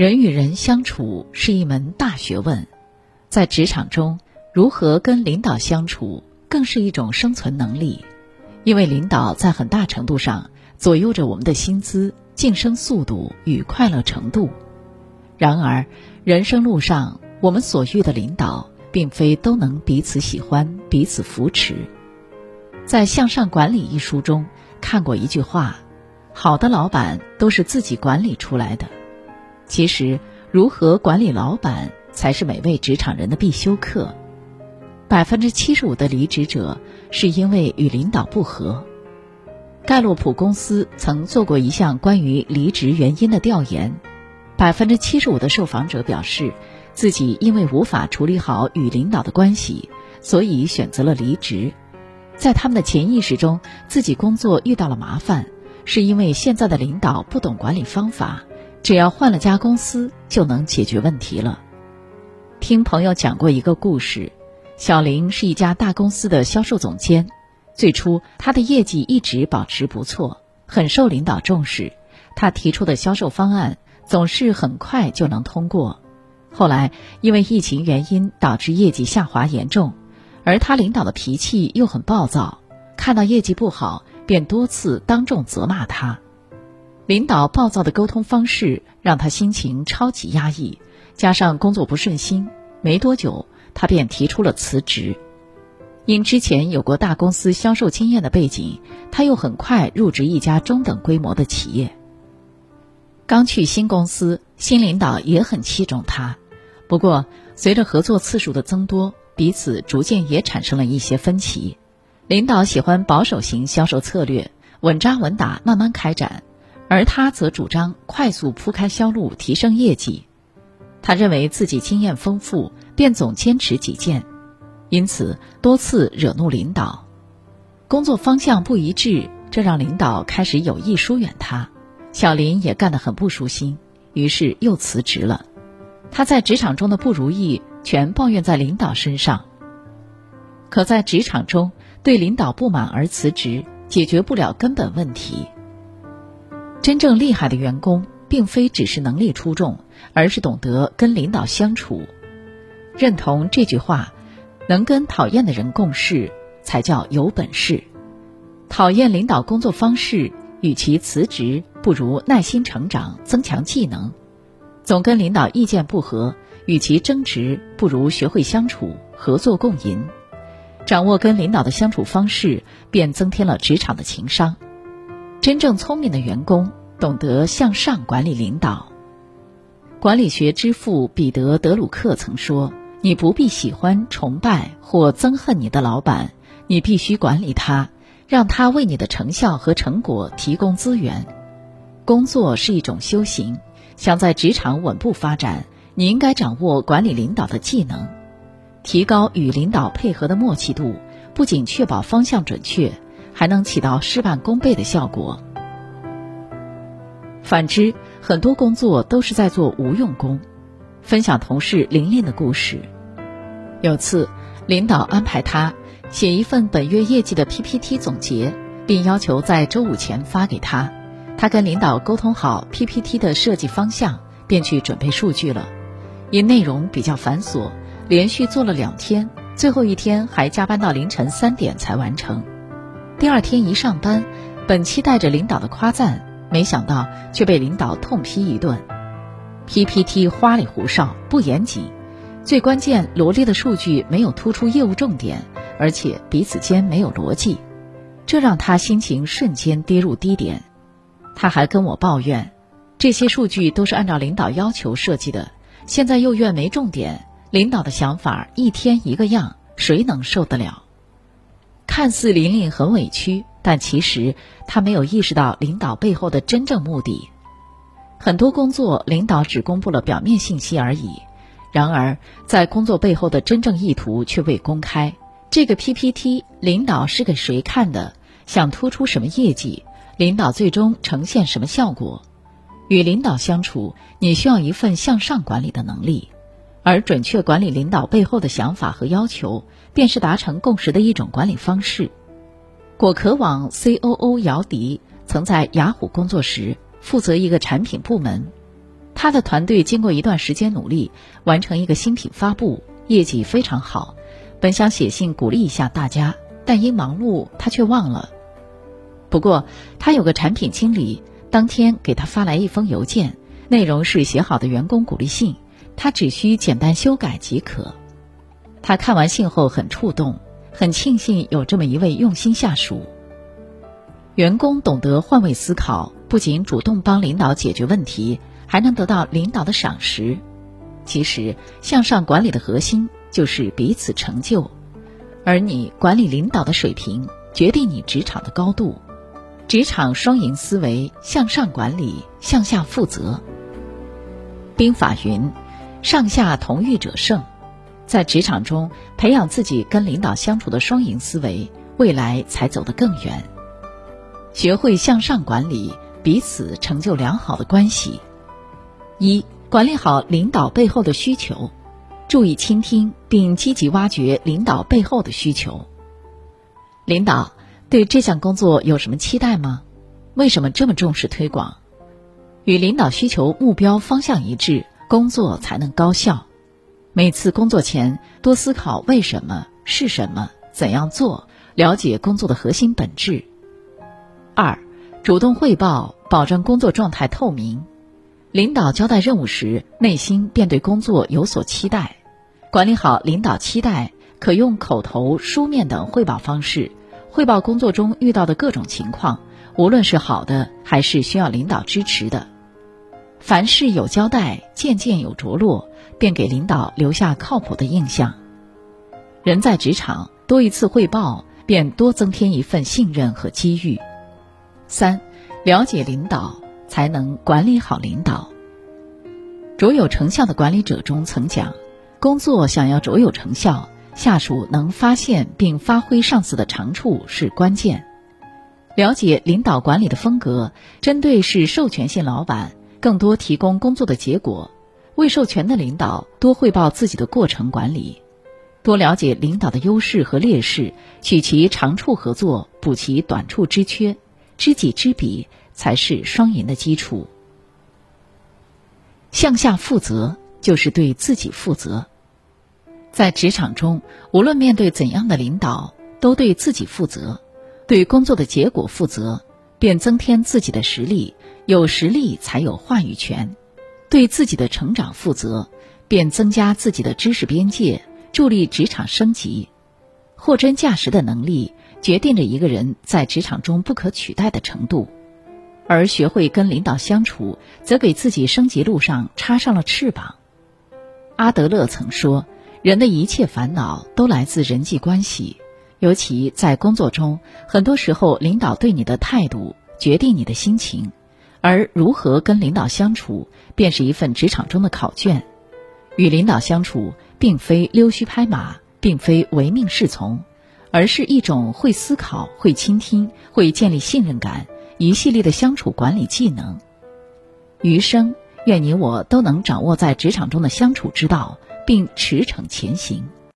人与人相处是一门大学问，在职场中，如何跟领导相处更是一种生存能力，因为领导在很大程度上左右着我们的薪资、晋升速度与快乐程度。然而，人生路上，我们所遇的领导，并非都能彼此喜欢、彼此扶持。在《向上管理》一书中看过一句话：“好的老板都是自己管理出来的。”其实，如何管理老板才是每位职场人的必修课。百分之七十五的离职者是因为与领导不和。盖洛普公司曾做过一项关于离职原因的调研，百分之七十五的受访者表示，自己因为无法处理好与领导的关系，所以选择了离职。在他们的潜意识中，自己工作遇到了麻烦，是因为现在的领导不懂管理方法。只要换了家公司就能解决问题了。听朋友讲过一个故事，小林是一家大公司的销售总监。最初，他的业绩一直保持不错，很受领导重视。他提出的销售方案总是很快就能通过。后来，因为疫情原因导致业绩下滑严重，而他领导的脾气又很暴躁，看到业绩不好便多次当众责骂他。领导暴躁的沟通方式让他心情超级压抑，加上工作不顺心，没多久他便提出了辞职。因之前有过大公司销售经验的背景，他又很快入职一家中等规模的企业。刚去新公司，新领导也很器重他，不过随着合作次数的增多，彼此逐渐也产生了一些分歧。领导喜欢保守型销售策略，稳扎稳打，慢慢开展。而他则主张快速铺开销路，提升业绩。他认为自己经验丰富，便总坚持己见，因此多次惹怒领导。工作方向不一致，这让领导开始有意疏远他。小林也干得很不舒心，于是又辞职了。他在职场中的不如意全抱怨在领导身上。可在职场中，对领导不满而辞职，解决不了根本问题。真正厉害的员工，并非只是能力出众，而是懂得跟领导相处。认同这句话，能跟讨厌的人共事，才叫有本事。讨厌领导工作方式，与其辞职，不如耐心成长，增强技能。总跟领导意见不合，与其争执，不如学会相处，合作共赢。掌握跟领导的相处方式，便增添了职场的情商。真正聪明的员工懂得向上管理领导。管理学之父彼得·德鲁克曾说：“你不必喜欢、崇拜或憎恨你的老板，你必须管理他，让他为你的成效和成果提供资源。工作是一种修行，想在职场稳步发展，你应该掌握管理领导的技能，提高与领导配合的默契度，不仅确保方向准确。”还能起到事半功倍的效果。反之，很多工作都是在做无用功。分享同事玲玲的故事：有次，领导安排他写一份本月业绩的 PPT 总结，并要求在周五前发给他。他跟领导沟通好 PPT 的设计方向，便去准备数据了。因内容比较繁琐，连续做了两天，最后一天还加班到凌晨三点才完成。第二天一上班，本期带着领导的夸赞，没想到却被领导痛批一顿。PPT 花里胡哨，不严谨，最关键罗列的数据没有突出业务重点，而且彼此间没有逻辑，这让他心情瞬间跌入低点。他还跟我抱怨，这些数据都是按照领导要求设计的，现在又怨没重点，领导的想法一天一个样，谁能受得了？看似玲玲很委屈，但其实她没有意识到领导背后的真正目的。很多工作领导只公布了表面信息而已，然而在工作背后的真正意图却未公开。这个 PPT 领导是给谁看的？想突出什么业绩？领导最终呈现什么效果？与领导相处，你需要一份向上管理的能力。而准确管理领导背后的想法和要求，便是达成共识的一种管理方式。果壳网 C.O.O. 姚迪曾在雅虎工作时，负责一个产品部门。他的团队经过一段时间努力，完成一个新品发布，业绩非常好。本想写信鼓励一下大家，但因忙碌，他却忘了。不过，他有个产品经理，当天给他发来一封邮件，内容是写好的员工鼓励信，他只需简单修改即可。他看完信后很触动，很庆幸有这么一位用心下属。员工懂得换位思考，不仅主动帮领导解决问题，还能得到领导的赏识。其实，向上管理的核心就是彼此成就，而你管理领导的水平，决定你职场的高度。职场双赢思维，向上管理，向下负责。兵法云：“上下同欲者胜。”在职场中培养自己跟领导相处的双赢思维，未来才走得更远。学会向上管理，彼此成就良好的关系。一、管理好领导背后的需求，注意倾听并积极挖掘领导背后的需求。领导对这项工作有什么期待吗？为什么这么重视推广？与领导需求目标方向一致，工作才能高效。每次工作前多思考为什么是什么怎样做，了解工作的核心本质。二，主动汇报，保证工作状态透明。领导交代任务时，内心便对工作有所期待。管理好领导期待，可用口头、书面等汇报方式汇报工作中遇到的各种情况，无论是好的还是需要领导支持的。凡事有交代，件件有着落。便给领导留下靠谱的印象。人在职场多一次汇报，便多增添一份信任和机遇。三，了解领导，才能管理好领导。卓有成效的管理者中曾讲，工作想要卓有成效，下属能发现并发挥上司的长处是关键。了解领导管理的风格，针对是授权性老板，更多提供工作的结果。未授权的领导多汇报自己的过程管理，多了解领导的优势和劣势，取其长处合作，补其短处之缺，知己知彼才是双赢的基础。向下负责就是对自己负责，在职场中，无论面对怎样的领导，都对自己负责，对工作的结果负责，便增添自己的实力，有实力才有话语权。对自己的成长负责，便增加自己的知识边界，助力职场升级。货真价实的能力决定着一个人在职场中不可取代的程度，而学会跟领导相处，则给自己升级路上插上了翅膀。阿德勒曾说：“人的一切烦恼都来自人际关系，尤其在工作中，很多时候领导对你的态度决定你的心情。”而如何跟领导相处，便是一份职场中的考卷。与领导相处，并非溜须拍马，并非唯命是从，而是一种会思考、会倾听、会建立信任感一系列的相处管理技能。余生，愿你我都能掌握在职场中的相处之道，并驰骋前行。